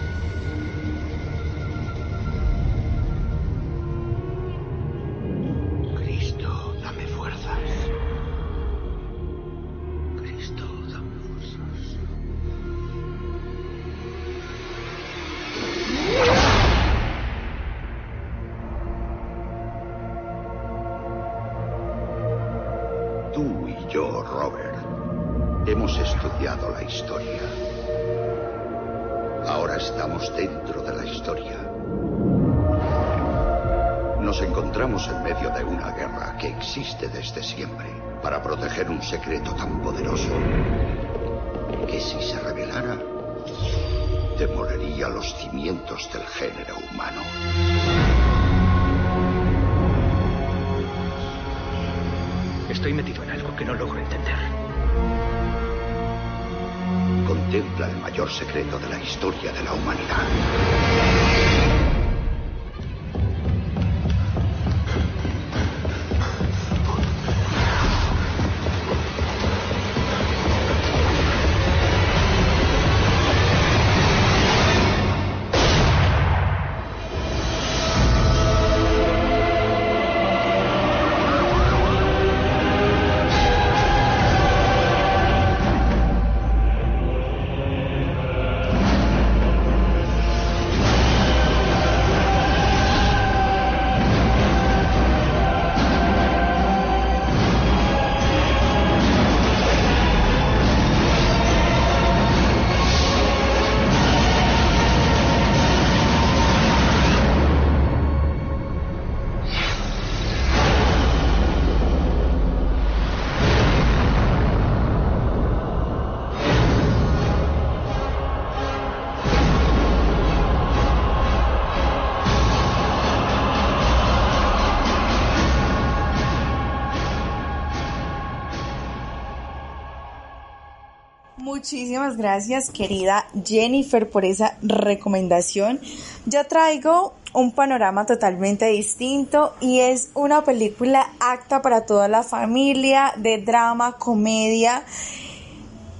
Muchísimas gracias querida Jennifer por esa recomendación. Yo traigo un panorama totalmente distinto y es una película acta para toda la familia de drama, comedia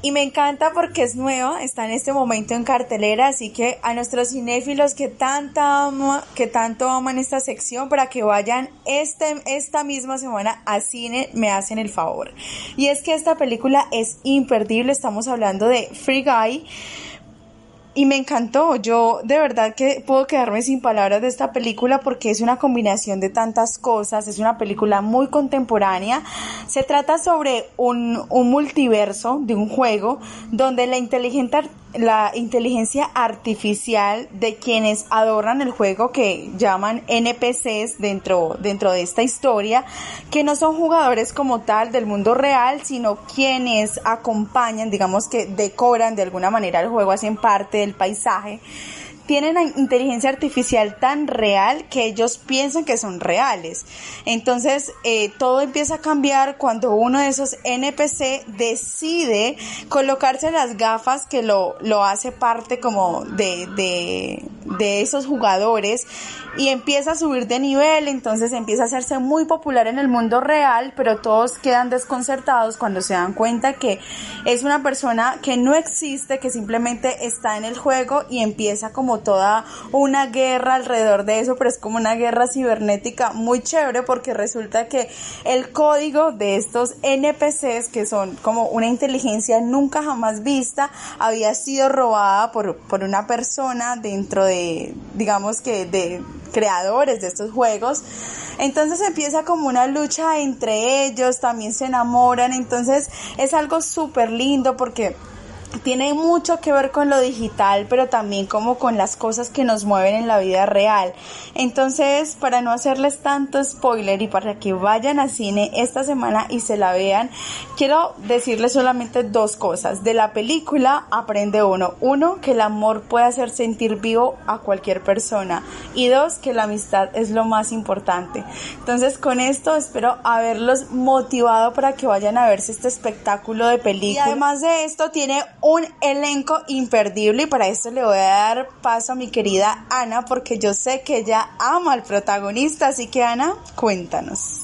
y me encanta porque es nueva, está en este momento en cartelera, así que a nuestros cinéfilos que, tanta que tanto aman esta sección, para que vayan este, esta misma semana a cine, me hacen el favor. Y es que esta película es imperdible, estamos hablando de Free Guy y me encantó. Yo de verdad que puedo quedarme sin palabras de esta película porque es una combinación de tantas cosas. Es una película muy contemporánea. Se trata sobre un, un multiverso de un juego donde la inteligente la inteligencia artificial de quienes adornan el juego que llaman NPCs dentro, dentro de esta historia, que no son jugadores como tal del mundo real, sino quienes acompañan, digamos que decoran de alguna manera el juego, hacen parte del paisaje tienen inteligencia artificial tan real que ellos piensan que son reales. Entonces, eh, todo empieza a cambiar cuando uno de esos NPC decide colocarse las gafas que lo, lo hace parte como de, de, de esos jugadores y empieza a subir de nivel, entonces empieza a hacerse muy popular en el mundo real, pero todos quedan desconcertados cuando se dan cuenta que es una persona que no existe, que simplemente está en el juego y empieza como toda una guerra alrededor de eso, pero es como una guerra cibernética muy chévere porque resulta que el código de estos NPCs, que son como una inteligencia nunca jamás vista, había sido robada por, por una persona dentro de, digamos que de creadores de estos juegos. Entonces empieza como una lucha entre ellos, también se enamoran, entonces es algo súper lindo porque tiene mucho que ver con lo digital, pero también como con las cosas que nos mueven en la vida real. Entonces, para no hacerles tanto spoiler y para que vayan a cine esta semana y se la vean, quiero decirles solamente dos cosas. De la película aprende uno. Uno, que el amor puede hacer sentir vivo a cualquier persona. Y dos, que la amistad es lo más importante. Entonces, con esto espero haberlos motivado para que vayan a verse este espectáculo de película. Y además de esto, tiene un elenco imperdible y para eso le voy a dar paso a mi querida Ana porque yo sé que ella ama al protagonista, así que Ana, cuéntanos.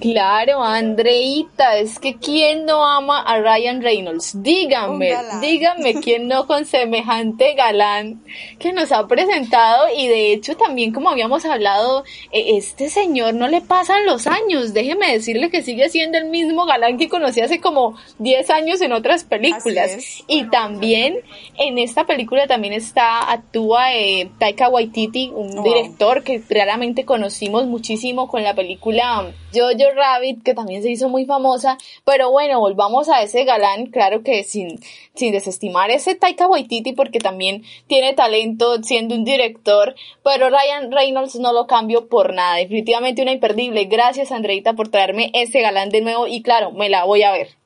Claro, Andreita, es que quién no ama a Ryan Reynolds. Díganme, díganme quién no con semejante galán que nos ha presentado y de hecho también como habíamos hablado, e, este señor no le pasan los años. Déjeme decirle que sigue siendo el mismo galán que conocí hace como 10 años en otras películas. Y también en esta película también está actúa eh, Taika Waititi, un director que realmente conocimos muchísimo con la película Rabbit, que también se hizo muy famosa, pero bueno, volvamos a ese galán, claro que sin, sin desestimar ese Taika Waititi, porque también tiene talento siendo un director, pero Ryan Reynolds no lo cambio por nada, definitivamente una imperdible. Gracias Andreita por traerme ese galán de nuevo y claro, me la voy a ver.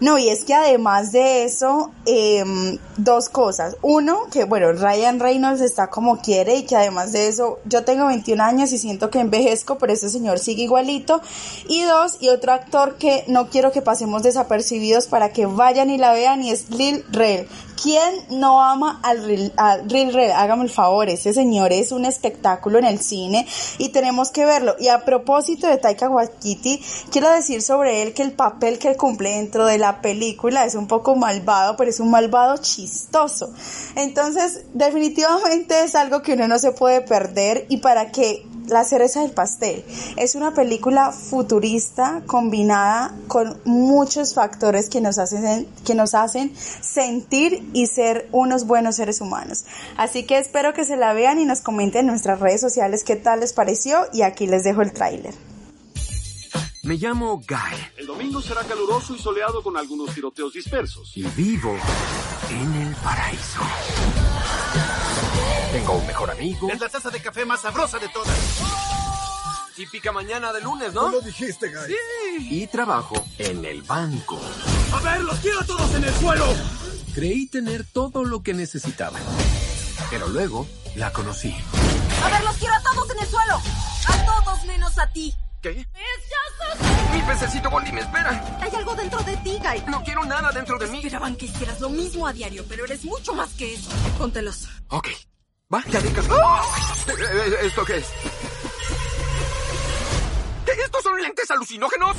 No, y es que además de eso, em, dos cosas. Uno, que bueno, Ryan Reynolds está como quiere y que además de eso, yo tengo 21 años y siento que envejezco, pero ese señor sigue igualito. Y dos, y otro actor que no quiero que pasemos desapercibidos para que vayan y la vean y es Lil Rel. ¿Quién no ama al Lil, al Lil Rel? Hágame el favor, ese señor es un espectáculo en el cine y tenemos que verlo. Y a propósito de Taika Waititi, quiero decir sobre él que el papel que cumple dentro de la película es un poco malvado, pero es un malvado chistoso. Entonces, definitivamente es algo que uno no se puede perder y para que la cereza del pastel. Es una película futurista combinada con muchos factores que nos hacen, que nos hacen sentir y ser unos buenos seres humanos. Así que espero que se la vean y nos comenten en nuestras redes sociales qué tal les pareció y aquí les dejo el tráiler. Me llamo Guy. El domingo será caluroso y soleado con algunos tiroteos dispersos. Y vivo en el paraíso. Tengo un mejor amigo. Es la taza de café más sabrosa de todas. Típica mañana de lunes, ¿no? ¿No lo dijiste, Guy? Sí. Y trabajo en el banco. ¡A ver, los quiero a todos en el suelo! Creí tener todo lo que necesitaba. Pero luego la conocí. A ver, los quiero a todos en el suelo. A todos menos a ti. ¿Qué? Mi pececito Goldie me espera. Hay algo dentro de ti, Guy. No quiero nada dentro de mí. Esperaban que hicieras lo mismo a diario, pero eres mucho más que eso. Póntelos. Ok. Va, ya digas. ¡Ah! ¿Esto qué es? ¿Qué? ¿Estos son lentes alucinógenos?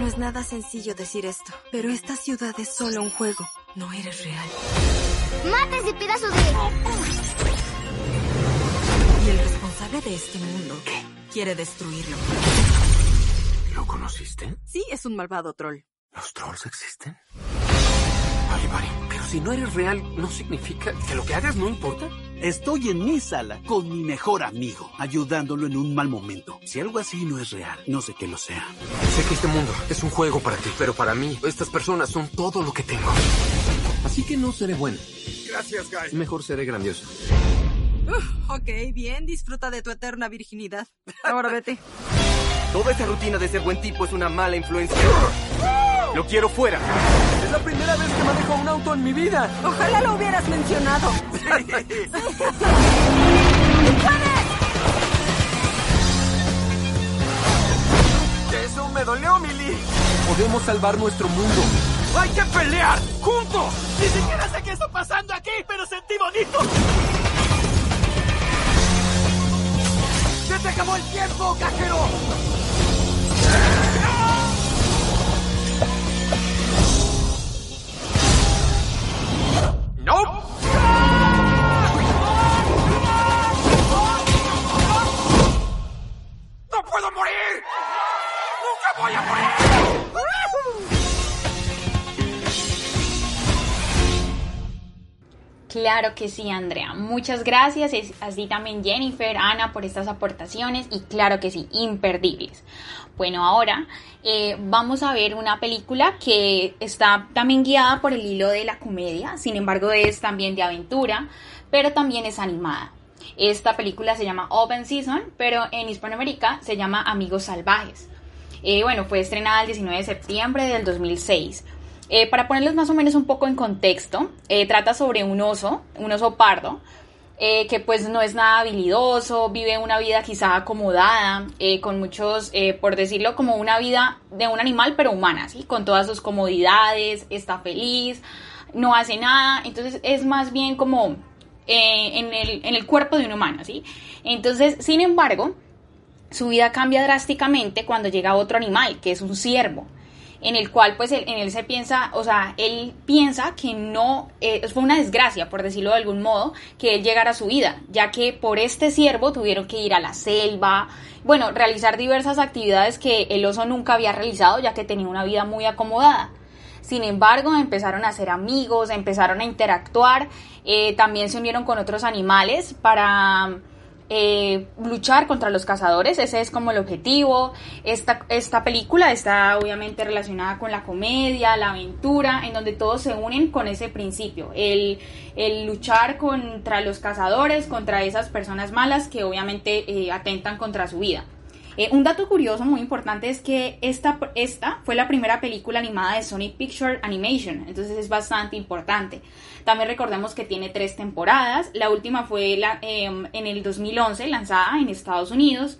No es nada sencillo decir esto, pero esta ciudad es solo un juego. No eres real. ¡Mate ese pedazo de...! Y el responsable de este mundo quiere destruirlo. ¿Lo conociste? Sí, es un malvado troll. ¿Los trolls existen? Vale, vale. Pero si no eres real, ¿no significa que lo que hagas no importa? Estoy en mi sala con mi mejor amigo, ayudándolo en un mal momento. Si algo así no es real, no sé que lo sea. Sé que este mundo es un juego para ti, pero para mí, estas personas son todo lo que tengo. Así que no seré bueno. Gracias, Guy. Mejor seré grandioso. Uh, ok, bien, disfruta de tu eterna virginidad. Ahora vete. Toda esa rutina de ser buen tipo es una mala influencia. Lo quiero fuera. Es la primera vez que manejo un auto en mi vida. Ojalá lo hubieras mencionado. Eso me dolió, Millie. Podemos salvar nuestro mundo. ¡Hay que pelear! ¡Juntos! Ni siquiera sé qué está pasando aquí, pero sentí bonito. ¡Se te acabó el tiempo, cajero! ¡No! Claro que sí, Andrea. Muchas gracias. Así también Jennifer, Ana, por estas aportaciones y claro que sí, imperdibles. Bueno, ahora eh, vamos a ver una película que está también guiada por el hilo de la comedia, sin embargo es también de aventura, pero también es animada. Esta película se llama Open Season, pero en Hispanoamérica se llama Amigos Salvajes. Eh, bueno, fue estrenada el 19 de septiembre del 2006. Eh, para ponerlos más o menos un poco en contexto, eh, trata sobre un oso, un oso pardo, eh, que pues no es nada habilidoso, vive una vida quizá acomodada, con muchos, por decirlo, como una vida de un animal, pero humana, ¿sí? Con todas sus comodidades, está feliz, no hace nada, entonces es más bien como en, el, en el cuerpo de un humano, ¿sí? Entonces, sin embargo, su vida cambia drásticamente cuando llega otro animal, que es un ciervo en el cual pues él, en él se piensa, o sea, él piensa que no, eh, fue una desgracia, por decirlo de algún modo, que él llegara a su vida, ya que por este ciervo tuvieron que ir a la selva, bueno, realizar diversas actividades que el oso nunca había realizado, ya que tenía una vida muy acomodada. Sin embargo, empezaron a ser amigos, empezaron a interactuar, eh, también se unieron con otros animales para eh, luchar contra los cazadores, ese es como el objetivo. Esta, esta película está obviamente relacionada con la comedia, la aventura, en donde todos se unen con ese principio, el, el luchar contra los cazadores, contra esas personas malas que obviamente eh, atentan contra su vida. Eh, un dato curioso muy importante es que esta, esta fue la primera película animada de Sony Picture Animation, entonces es bastante importante. También recordemos que tiene tres temporadas, la última fue la, em, en el 2011 lanzada en Estados Unidos.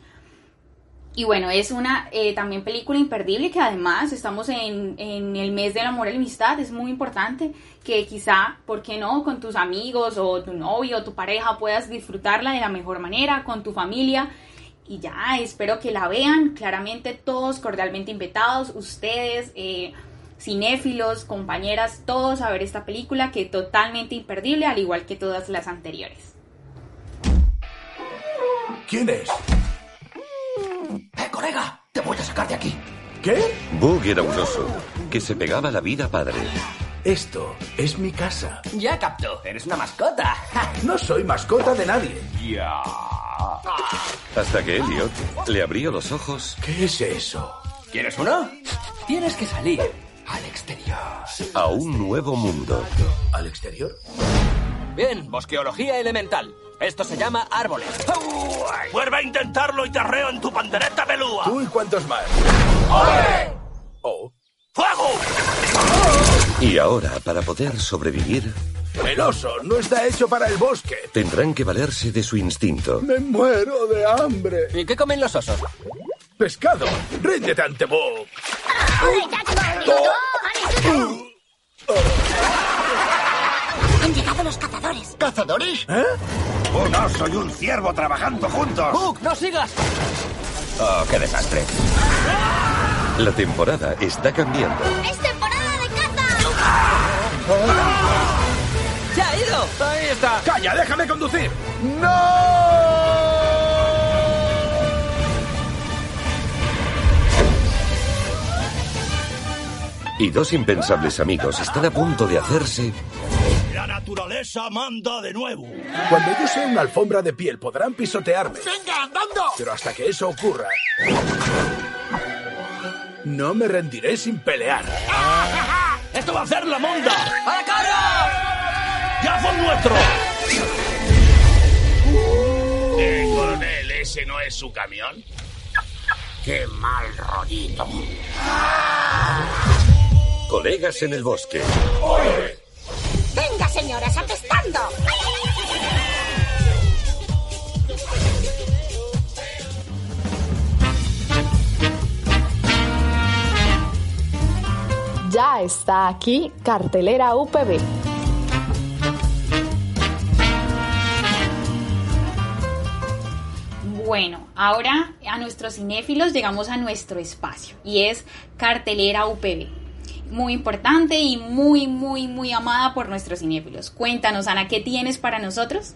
Y bueno, es una eh, también película imperdible que además estamos en, en, el mes del amor y la amistad. Es muy importante que quizá, ¿por qué no? Con tus amigos o tu novio o tu pareja puedas disfrutarla de la mejor manera, con tu familia y ya, espero que la vean. Claramente todos cordialmente invitados, ustedes, eh, cinéfilos, compañeras, todos a ver esta película que totalmente imperdible, al igual que todas las anteriores. ¿Quién es? ¡Eh, colega! ¡Te voy a sacar de aquí! ¿Qué? Bug era un oso que se pegaba la vida padre. Esto es mi casa. Ya capto, eres una mascota. no soy mascota de nadie. Ya. Hasta que Elliot le abrió los ojos. ¿Qué es eso? ¿Quieres uno? Tienes que salir al exterior. A un nuevo mundo. ¿Al exterior? Bien, bosqueología elemental. Esto se llama árboles. Vuelve a intentarlo y te arreo en tu pandereta pelúa. ¿Tú y cuántos más? ¡Ole! Oh. Y ahora, para poder sobrevivir, el oso no está hecho para el bosque. tendrán que valerse de su instinto. Me muero de hambre. ¿Y qué comen los osos? Pescado. Ríndete ante Bob. Han llegado los cazadores. ¿Cazadores? ¿Eh? Un oso y un ciervo trabajando juntos. ¡Bug, no sigas! Oh, qué desastre. La temporada está cambiando. ¡Es temporada de caza! ¡Ya ha ido! ¡Ahí está! ¡Calla, déjame conducir! ¡No! Y dos impensables amigos están a punto de hacerse La naturaleza manda de nuevo. Cuando yo sea una alfombra de piel podrán pisotearme. ¡Venga, andando! Pero hasta que eso ocurra... No me rendiré sin pelear. ¡Esto va a ser la monda! ¡A la cara! ¡Ya fue nuestro! Eh, coronel, ¿ese no es su camión? ¡Qué mal rollito! colegas en el bosque. ¡Venga, señoras, apestando! Ya está aquí Cartelera UPB. Bueno, ahora a nuestros cinéfilos llegamos a nuestro espacio y es Cartelera UPB. Muy importante y muy, muy, muy amada por nuestros cinéfilos. Cuéntanos, Ana, ¿qué tienes para nosotros?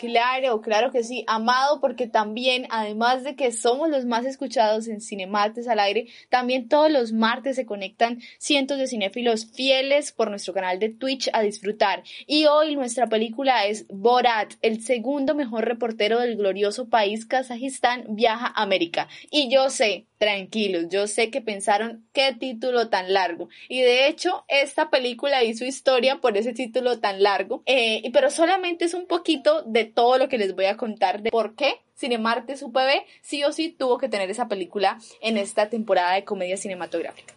Claro, claro que sí, amado porque también, además de que somos los más escuchados en Cinemartes al aire, también todos los martes se conectan cientos de cinéfilos fieles por nuestro canal de Twitch a disfrutar. Y hoy nuestra película es Borat, el segundo mejor reportero del glorioso país Kazajistán viaja a América. Y yo sé, tranquilos, yo sé que pensaron qué título tan largo. Y de hecho, esta película hizo historia por ese título tan largo, eh, pero solamente es un poquito de todo lo que les voy a contar de por qué Cinemartes UPB sí o sí tuvo que tener esa película en esta temporada de comedia cinematográfica.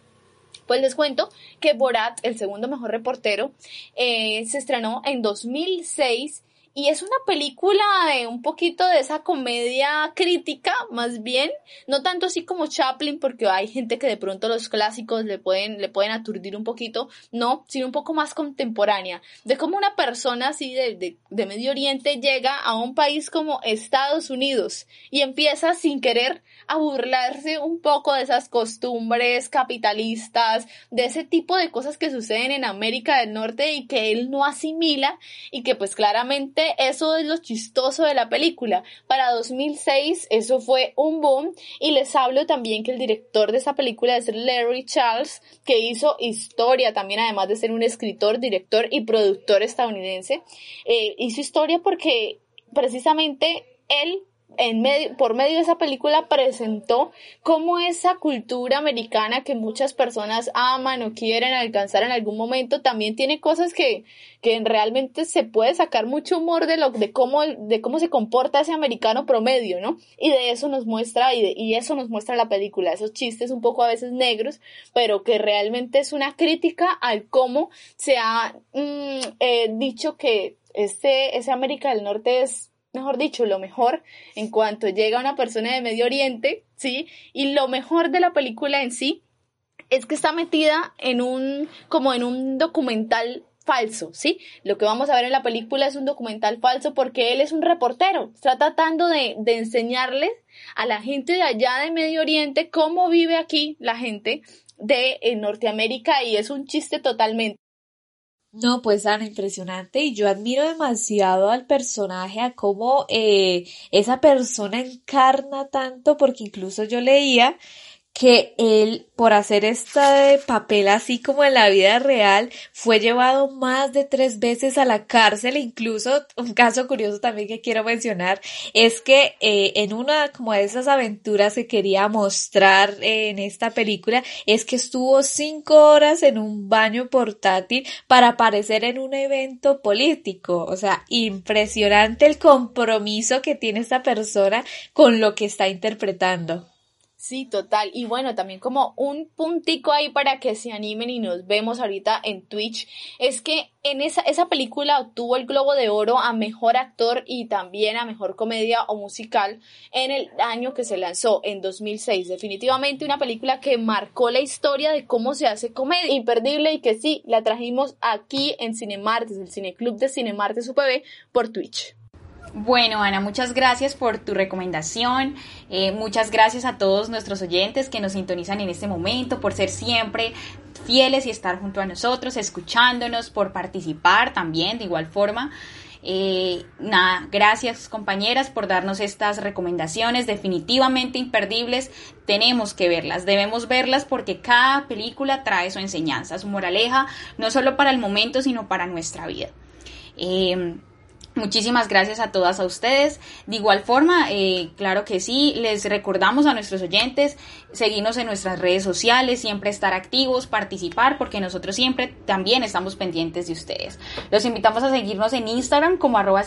Pues les cuento que Borat, el segundo mejor reportero, eh, se estrenó en 2006 y es una película de un poquito de esa comedia crítica, más bien, no tanto así como Chaplin, porque hay gente que de pronto los clásicos le pueden, le pueden aturdir un poquito, no, sino un poco más contemporánea, de cómo una persona así de, de, de Medio Oriente llega a un país como Estados Unidos y empieza sin querer a burlarse un poco de esas costumbres capitalistas, de ese tipo de cosas que suceden en América del Norte y que él no asimila y que pues claramente eso es lo chistoso de la película. Para 2006 eso fue un boom y les hablo también que el director de esa película es Larry Charles, que hizo historia también además de ser un escritor, director y productor estadounidense. Eh, hizo historia porque precisamente él en medio, por medio de esa película presentó cómo esa cultura americana que muchas personas aman o quieren alcanzar en algún momento también tiene cosas que, que realmente se puede sacar mucho humor de lo de cómo de cómo se comporta ese americano promedio, ¿no? Y de eso nos muestra y, y eso nos muestra la película, esos chistes un poco a veces negros, pero que realmente es una crítica al cómo se ha mm, eh, dicho que este ese América del Norte es mejor dicho, lo mejor en cuanto llega una persona de Medio Oriente, ¿sí? Y lo mejor de la película en sí es que está metida en un, como en un documental falso, ¿sí? Lo que vamos a ver en la película es un documental falso porque él es un reportero, está tratando de, de enseñarles a la gente de allá de Medio Oriente cómo vive aquí la gente de Norteamérica y es un chiste totalmente. No, pues Ana, impresionante. Y yo admiro demasiado al personaje, a cómo eh, esa persona encarna tanto, porque incluso yo leía que él, por hacer este papel así como en la vida real, fue llevado más de tres veces a la cárcel. Incluso un caso curioso también que quiero mencionar es que eh, en una como de esas aventuras que quería mostrar en esta película es que estuvo cinco horas en un baño portátil para aparecer en un evento político. O sea, impresionante el compromiso que tiene esta persona con lo que está interpretando. Sí, total. Y bueno, también como un puntico ahí para que se animen y nos vemos ahorita en Twitch, es que en esa, esa película obtuvo el Globo de Oro a Mejor Actor y también a Mejor Comedia o Musical en el año que se lanzó, en 2006. Definitivamente una película que marcó la historia de cómo se hace comedia. Imperdible y que sí, la trajimos aquí en Cinemartes, el Cineclub de Cinemartes UPB, por Twitch. Bueno, Ana, muchas gracias por tu recomendación. Eh, muchas gracias a todos nuestros oyentes que nos sintonizan en este momento, por ser siempre fieles y estar junto a nosotros, escuchándonos, por participar también de igual forma. Eh, nada, gracias compañeras por darnos estas recomendaciones definitivamente imperdibles. Tenemos que verlas, debemos verlas porque cada película trae su enseñanza, su moraleja, no solo para el momento, sino para nuestra vida. Eh, Muchísimas gracias a todas a ustedes. De igual forma, eh, claro que sí, les recordamos a nuestros oyentes seguirnos en nuestras redes sociales, siempre estar activos, participar, porque nosotros siempre también estamos pendientes de ustedes. Los invitamos a seguirnos en Instagram como arroba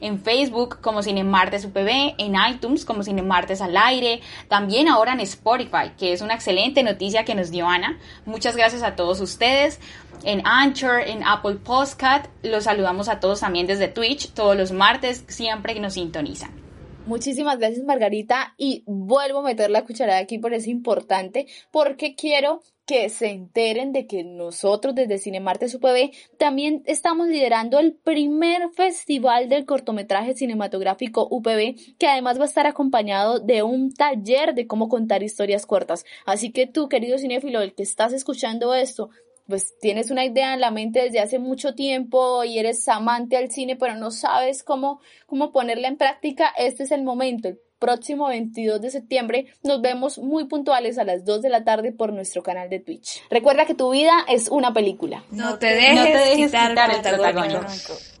en Facebook como cinemartesupb, en iTunes como cinemartes al aire, también ahora en Spotify, que es una excelente noticia que nos dio Ana. Muchas gracias a todos ustedes en Anchor, en Apple Podcast. Los saludamos a todos también desde Twitch todos los martes, siempre que nos sintonizan. Muchísimas gracias Margarita y vuelvo a meter la cucharada aquí por eso importante porque quiero que se enteren de que nosotros desde Cinemartes UPB también estamos liderando el primer festival del cortometraje cinematográfico UPB que además va a estar acompañado de un taller de cómo contar historias cortas. Así que tú, querido cinéfilo, el que estás escuchando esto, pues tienes una idea en la mente desde hace mucho tiempo y eres amante al cine, pero no sabes cómo, cómo ponerla en práctica, este es el momento. El próximo 22 de septiembre nos vemos muy puntuales a las 2 de la tarde por nuestro canal de Twitch. Recuerda que tu vida es una película. No te dejes, quitar, el protagonismo.